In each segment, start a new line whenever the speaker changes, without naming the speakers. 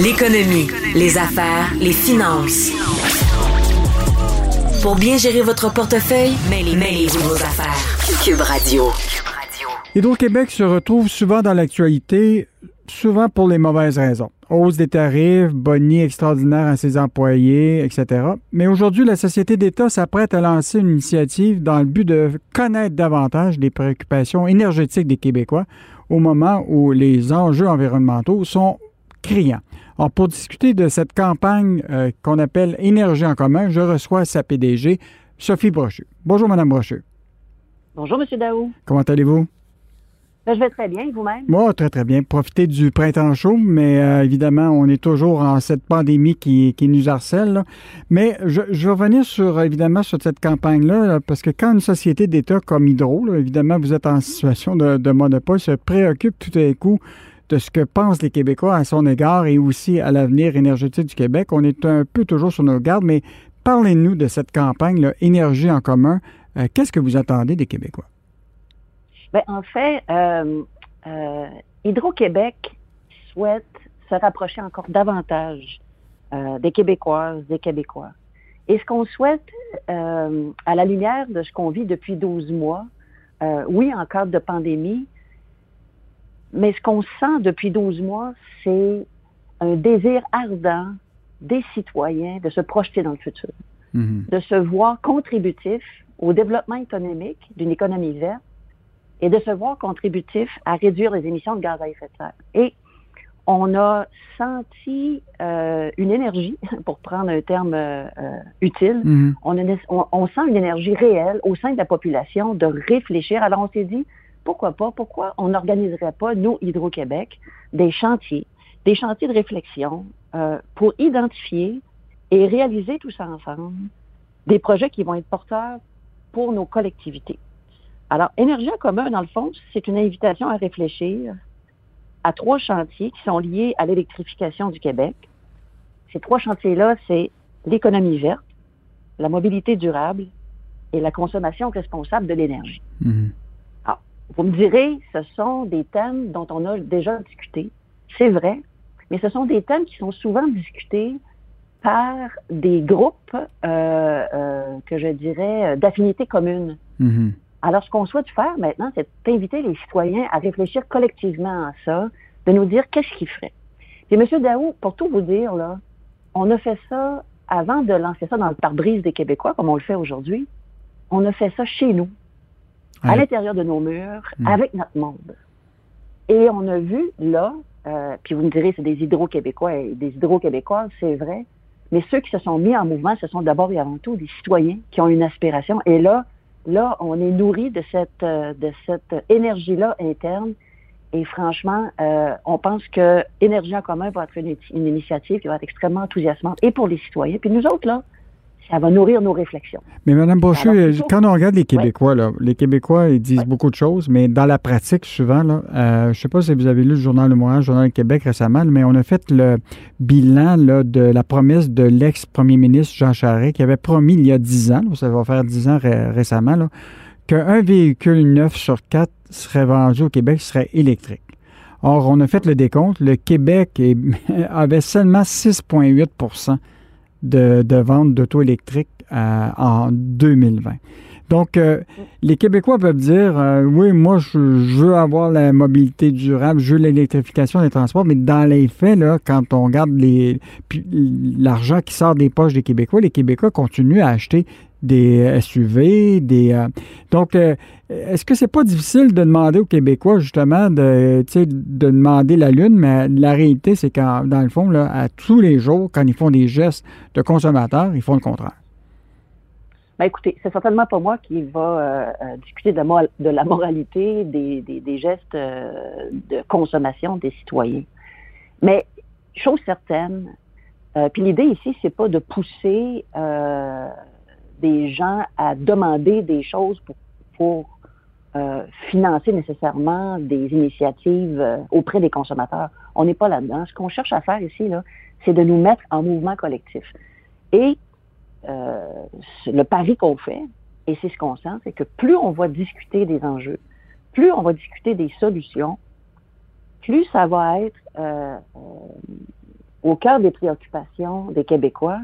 L'économie, les affaires, les finances. Pour bien gérer votre portefeuille, mêlez-vous vos affaires. Cube Radio.
Hydro-Québec se retrouve souvent dans l'actualité, souvent pour les mauvaises raisons. Hausse des tarifs, boni extraordinaire à ses employés, etc. Mais aujourd'hui, la Société d'État s'apprête à lancer une initiative dans le but de connaître davantage les préoccupations énergétiques des Québécois au moment où les enjeux environnementaux sont criants. Pour discuter de cette campagne euh, qu'on appelle Énergie en commun, je reçois sa PDG, Sophie Brochu. Bonjour, Madame Brochu.
Bonjour, M. Daou.
Comment allez-vous?
Ben, je vais très bien, vous-même?
Moi, très, très bien. Profitez du printemps chaud, mais euh, évidemment, on est toujours en cette pandémie qui, qui nous harcèle. Mais je, je, vais revenir sur, évidemment, sur cette campagne-là, parce que quand une société d'État comme Hydro, évidemment, vous êtes en situation de, de monopole, se préoccupe tout à coup de ce que pensent les Québécois à son égard et aussi à l'avenir énergétique du Québec. On est un peu toujours sur nos gardes, mais parlez-nous de cette campagne, là, Énergie en commun. Euh, Qu'est-ce que vous attendez des Québécois?
Bien, en fait, euh, euh, Hydro-Québec souhaite se rapprocher encore davantage des Québécoises, des Québécois. Et ce qu'on souhaite, à la lumière de ce qu'on vit depuis 12 mois, oui, en cadre de pandémie, mais ce qu'on sent depuis 12 mois, c'est un désir ardent des citoyens de se projeter dans le futur,
Mhm.
de se voir contributif au développement économique d'une économie verte et de se voir contributif à réduire les émissions de gaz à effet de serre. Et on a senti euh, une énergie, pour prendre un terme euh, euh, utile,
Mhm.
on, a- on- on sent une énergie réelle au sein de la population de réfléchir. Alors on s'est dit, pourquoi pas, pourquoi on n'organiserait pas, nous, Hydro-Québec, des chantiers, des chantiers de réflexion euh, pour identifier et réaliser tous ensemble des projets qui vont être porteurs pour nos collectivités. Alors, Énergie en commun, dans le fond, c'est une invitation à réfléchir à trois chantiers qui sont liés à l'électrification du Québec. Ces trois chantiers-là, c'est l'économie verte, la mobilité durable et la consommation responsable de l'énergie.
Mhm.
Vous me direz, ce sont des thèmes dont on a déjà discuté. C'est vrai, mais ce sont des thèmes qui sont souvent discutés par des groupes, euh, euh, que je dirais, d'affinités communes.
Mhm.
Alors, ce qu'on souhaite faire maintenant, c'est d'inviter les citoyens à réfléchir collectivement à ça, de nous dire qu'est-ce qu'ils feraient. Puis, M. Daou, pour tout vous dire, là, on a fait ça avant de lancer ça dans le pare-brise des Québécois, comme on le fait aujourd'hui. On a fait ça chez nous, à l'intérieur de nos murs,
Mm.
avec notre monde. Et on a vu, là, euh, puis vous me direz, c'est des hydro-québécois et des hydro-québécoises, c'est vrai, mais ceux qui se sont mis en mouvement, ce sont d'abord et avant tout des citoyens qui ont une aspiration. Et là, là, on est nourri de cette, euh, de cette énergie-là interne. Et franchement, euh, on pense que Énergie en commun va être une, une initiative qui va être extrêmement enthousiasmante et pour les citoyens. Puis nous autres, là, ça va nourrir nos réflexions.
Mais Mme Brochu, quand on regarde les Québécois, là, les Québécois, ils disent beaucoup de choses, mais dans la pratique, souvent, là, euh, je ne sais pas si vous avez lu le Journal de Montréal, le Journal de Québec récemment, mais on a fait le bilan là, de la promesse de l'ex-premier ministre Jean Charest, qui avait promis il y a 10 ans, ça va faire 10 ans ré- récemment, là, qu'un véhicule neuf sur quatre serait vendu au Québec serait électrique. Or, on a fait le décompte. Le Québec est- avait seulement 6,8 de, de ventes d'auto électriques euh, en 2020. Donc, euh, les Québécois peuvent dire euh, oui, moi, je, je veux avoir la mobilité durable, je veux l'électrification des transports, mais dans les faits, là, quand on regarde l'argent qui sort des poches des Québécois, les Québécois continuent à acheter des SUV, des euh, donc euh, est-ce que c'est pas difficile de demander aux Québécois justement de de demander la lune, mais la réalité c'est qu'en dans le fond là, à tous les jours quand ils font des gestes de consommateurs, ils font le contraire.
Ben écoutez, c'est certainement pas moi qui va euh, euh, discuter de de la moralité des, des, des gestes euh, de consommation des citoyens. Mais chose certaine, euh, puis l'idée ici, c'est pas de pousser euh, des gens à demander des choses pour, euh, financer nécessairement des initiatives euh, auprès des consommateurs. On n'est pas là-dedans. Ce qu'on cherche à faire ici, là, c'est de nous mettre en mouvement collectif. Et euh, le pari qu'on fait, et c'est ce qu'on sent, c'est que plus on va discuter des enjeux, plus on va discuter des solutions, plus ça va être au cœur des préoccupations des Québécois.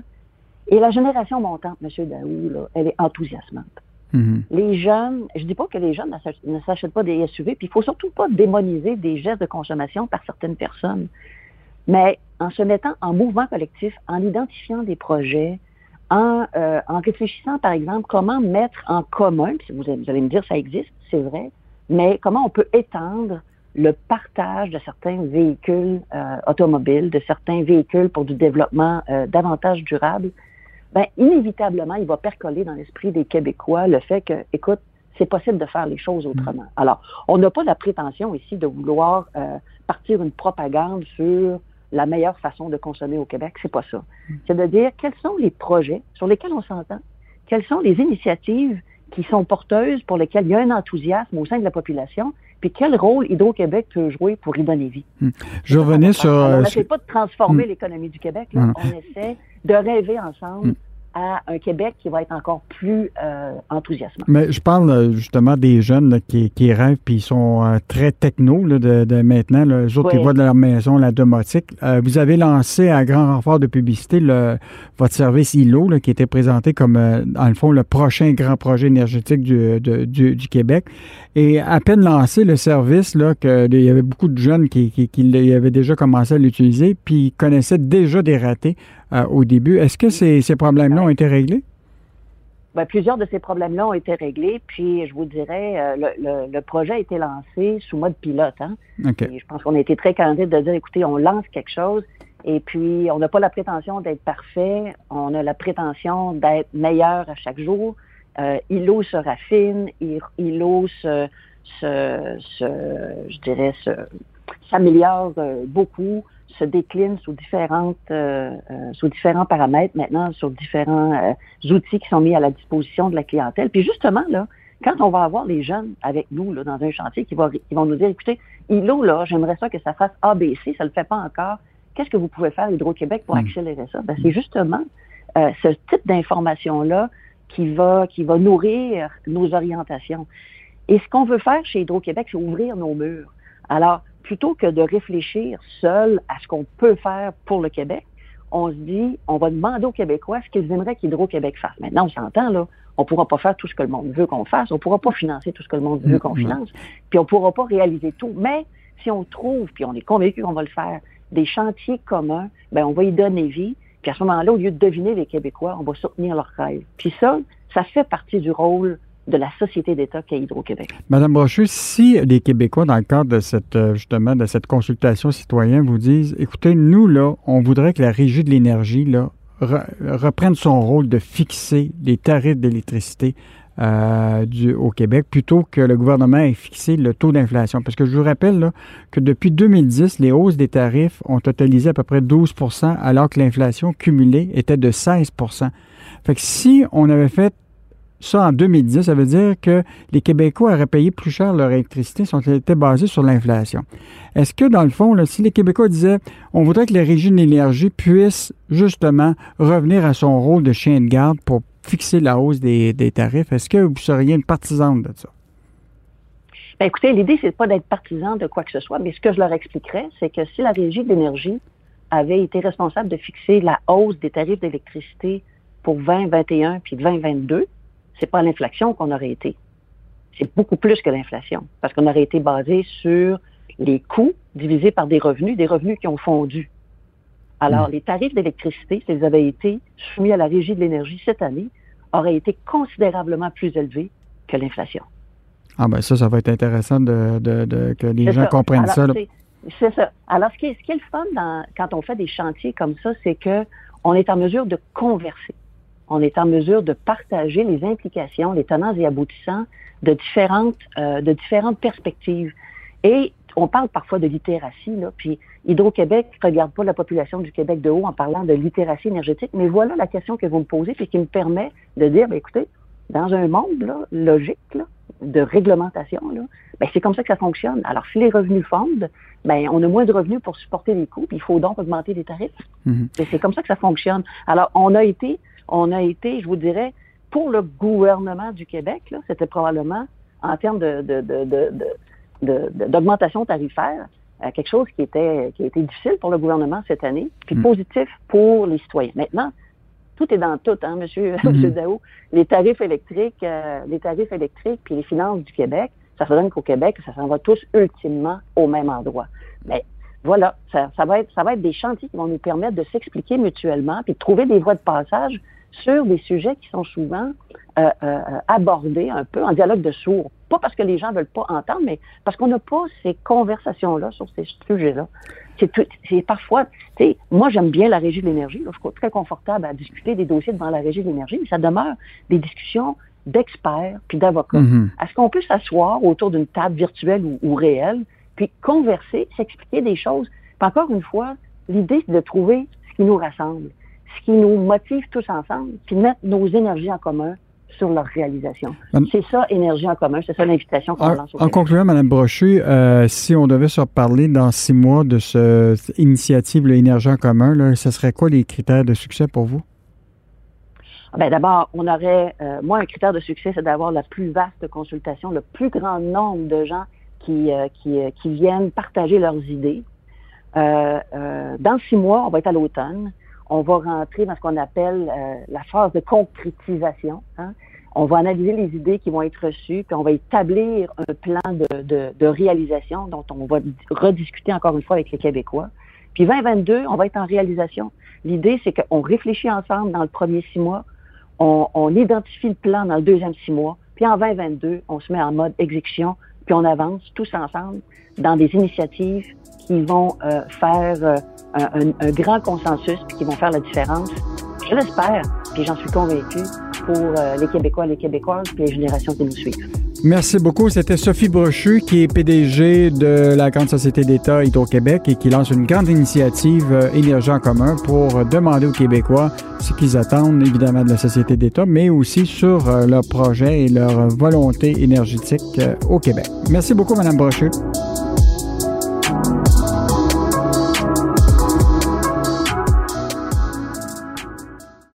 Et la génération montante, M. Daou, là, elle est enthousiasmante. Mm-hmm. Les jeunes, je dis pas que les jeunes ne s'achètent pas des SUV, puis il faut surtout pas démoniser des gestes de consommation par certaines personnes. Mais en se mettant en mouvement collectif, en identifiant des projets, en, euh, en réfléchissant, par exemple, comment mettre en commun, puis vous, vous allez me dire ça existe, c'est vrai, mais comment on peut étendre le partage de certains véhicules euh, automobiles, de certains véhicules pour du développement euh, davantage durable, ben, inévitablement, il va percoler dans l'esprit des Québécois le fait que, écoute, c'est possible de faire les choses autrement. Mm. Alors, on n'a pas la prétention ici de vouloir euh, partir une propagande sur la meilleure façon de consommer au Québec. C'est pas ça. Mm. C'est de dire quels sont les projets sur lesquels on s'entend, quelles sont les initiatives qui sont porteuses, pour lesquelles il y a un enthousiasme au sein de la population, puis quel rôle Hydro-Québec peut jouer pour y donner vie.
Mm. Je revenais sur...
on n'essaie pas de transformer l'économie du Québec, là. on essaie de rêver ensemble à un Québec qui va être encore plus euh, enthousiasmant.
Mais je parle euh, justement des jeunes qui, qui, rêvent puis ils sont euh, très techno là, de, de, maintenant. Là, eux autres, qui voient de leur maison la domotique. Euh, vous avez lancé à grand renfort de publicité le, votre service ILO là, qui était présenté comme, dans le fond, le prochain grand projet énergétique du, de, du, du, Québec. Et à peine lancé le service, là, que, il y avait beaucoup de jeunes qui, qui, qui avaient déjà commencé à l'utiliser puis ils connaissaient déjà des ratés euh, au début. Est-ce que ces, ces problèmes-là ont été réglés?
Bien, plusieurs de ces problèmes-là ont été réglés, puis je vous dirais, euh, le, le, projet a été lancé sous mode pilote. Hein? je pense qu'on a été très candide de dire, écoutez, on lance quelque chose, et puis on n'a pas la prétention d'être parfait, on a la prétention d'être meilleur à chaque jour. Euh, ILO se raffine, ILO se, se, se je dirais, s'améliore euh, beaucoup se décline sous différentes euh, euh, sous différents paramètres maintenant, sur différents euh, outils qui sont mis à la disposition de la clientèle. Puis justement, là, quand on va avoir les jeunes avec nous là, dans un chantier qui, va, qui vont nous dire, écoutez, ILO, là, j'aimerais ça que ça fasse ABC, ça le fait pas encore. Qu'est-ce que vous pouvez faire, Hydro-Québec, pour hmm. accélérer ça? Ben, c'est justement ce type d'information-là qui va, qui va nourrir nos orientations. Et ce qu'on veut faire chez Hydro-Québec, c'est ouvrir nos murs. Alors, plutôt que de réfléchir seul à ce qu'on peut faire pour le Québec, on se dit, on va demander aux Québécois ce qu'ils aimeraient qu'Hydro-Québec fasse. Maintenant, on s'entend, là, on ne pourra pas faire tout ce que le monde veut qu'on fasse, on ne pourra pas financer tout ce que le monde veut qu'on mm-hmm. finance, puis on ne pourra pas réaliser tout. Mais si on trouve, puis on est convaincu qu'on va le faire, des chantiers communs, ben on va y donner vie, puis à ce moment-là, au lieu de deviner les Québécois, on va soutenir leurs rêves. Puis ça, ça fait partie du rôle de la société d'État qu'est Hydro-Québec.
Madame Brochu, si les Québécois, dans le cadre de cette, euh, justement, de cette consultation citoyenne, vous disent, écoutez, nous, là, on voudrait que la Régie de l'énergie, là, reprenne son rôle de fixer les tarifs d'électricité euh, au Québec plutôt que le gouvernement ait fixé le taux d'inflation. Parce que je vous rappelle là, que depuis 2010, les hausses des tarifs ont totalisé à peu près 12% alors que l'inflation cumulée était de 16 Fait que si on avait fait ça, en 2010, ça veut dire que les Québécois auraient payé plus cher leur électricité si on était basé sur l'inflation. Est-ce que, dans le fond, si les Québécois disaient on voudrait que les régies de l'énergie puissent justement revenir à son rôle de chien de garde pour fixer la hausse des, tarifs, est-ce que vous seriez une partisane de ça?
Bien, écoutez, l'idée, c'est pas d'être partisan de quoi que ce soit, mais ce que je leur expliquerais, c'est que si la régie de l'énergie avait été responsable de fixer la hausse des tarifs d'électricité pour 2021 puis 2022, c'est pas l'inflation qu'on aurait été. C'est beaucoup plus que l'inflation, parce qu'on aurait été basé sur les coûts divisés par des revenus, des revenus qui ont fondu. Alors, hmm. les tarifs d'électricité, s'ils avaient été soumis à la régie de l'énergie cette année, auraient été considérablement plus élevés que l'inflation.
Ah ben ça, ça va être intéressant de, que les gens comprennent ça.
C'est ça. Alors, ce qui est, ce qui est le fun quand on fait des chantiers comme ça, c'est que on est en mesure de converser on est en mesure de partager les implications, les tenants et aboutissants de différentes, euh, de différentes perspectives. Et on parle parfois de littératie, là, puis Hydro-Québec ne regarde pas la population du Québec de haut en parlant de littératie énergétique, mais voilà la question que vous me posez, puis qui me permet de dire, ben, écoutez, dans un monde là, logique là, de réglementation, là, ben, c'est comme ça que ça fonctionne. Alors, si les revenus fondent, ben, on a moins de revenus pour supporter les coûts, puis il faut donc augmenter les tarifs. Mm-hmm. C'est comme ça que ça fonctionne. Alors, on a été on a été, je vous dirais, pour le gouvernement du Québec, c'était probablement en termes de, d'augmentation tarifaire, quelque chose qui était qui a été difficile pour le gouvernement cette année, puis mm. positif pour les citoyens. Maintenant, tout est dans tout, hein, Monsieur, mm Daou. Les tarifs électriques, euh, les tarifs électriques, puis les finances du Québec, ça se donne qu'au Québec, ça s'en va tous ultimement au même endroit. Mais voilà, ça, ça, va être, ça va être des chantiers qui vont nous permettre de s'expliquer mutuellement, puis de trouver des voies de passage sur des sujets qui sont souvent euh, euh, abordés un peu en dialogue de sourds. Pas parce que les gens veulent pas entendre, mais parce qu'on n'a pas ces conversations-là sur ces sujets-là. C'est parfois, tu sais, moi j'aime bien la régie de l'énergie. Je suis très confortable à discuter des dossiers devant la régie de l'énergie, mais ça demeure des discussions d'experts puis d'avocats. Mm-hmm. Est-ce qu'on peut s'asseoir autour d'une table virtuelle ou, ou, réelle, puis converser, s'expliquer des choses? Puis encore une fois, l'idée c'est de trouver ce qui nous rassemble ce qui nous motive tous ensemble, puis mettre nos énergies en commun sur leur réalisation. C'est ça, énergie en commun, c'est ça l'invitation qu'on lance au
En concluant, Mme Brochu, euh, si on devait se reparler dans six mois de cette initiative l'énergie en commun, là, ce serait quoi les critères de succès pour vous?
Ah, ben d'abord, on aurait, euh, moi, un critère de succès, c'est d'avoir la plus vaste consultation, le plus grand nombre de gens qui, euh, qui, qui, viennent partager leurs idées. dans six mois, on va être à l'automne on va rentrer dans ce qu'on appelle euh, la phase de concrétisation. Hein. On va analyser les idées qui vont être reçues, puis on va établir un plan de, réalisation dont on va rediscuter encore une fois avec les Québécois. Puis 2022, on va être en réalisation. L'idée, c'est qu'on réfléchit ensemble dans le premier six mois, on, on identifie le plan dans le deuxième six mois, puis en 2022, on se met en mode exécution, puis on avance tous ensemble dans des initiatives qui vont euh, faire euh, un, grand consensus puis qui vont faire la différence. Je l'espère, puis j'en suis convaincu pour euh, les Québécois, les Québécoises, puis les générations qui nous suivent.
Merci beaucoup. C'était Sophie Brochu, qui est PDG de la Grande Société d'État Hydro-Québec et qui lance une grande initiative Énergie en commun pour demander aux Québécois ce qu'ils attendent, évidemment, de la Société d'État, mais aussi sur leur projet et leur volonté énergétique au Québec. Merci beaucoup, Mme Brochu.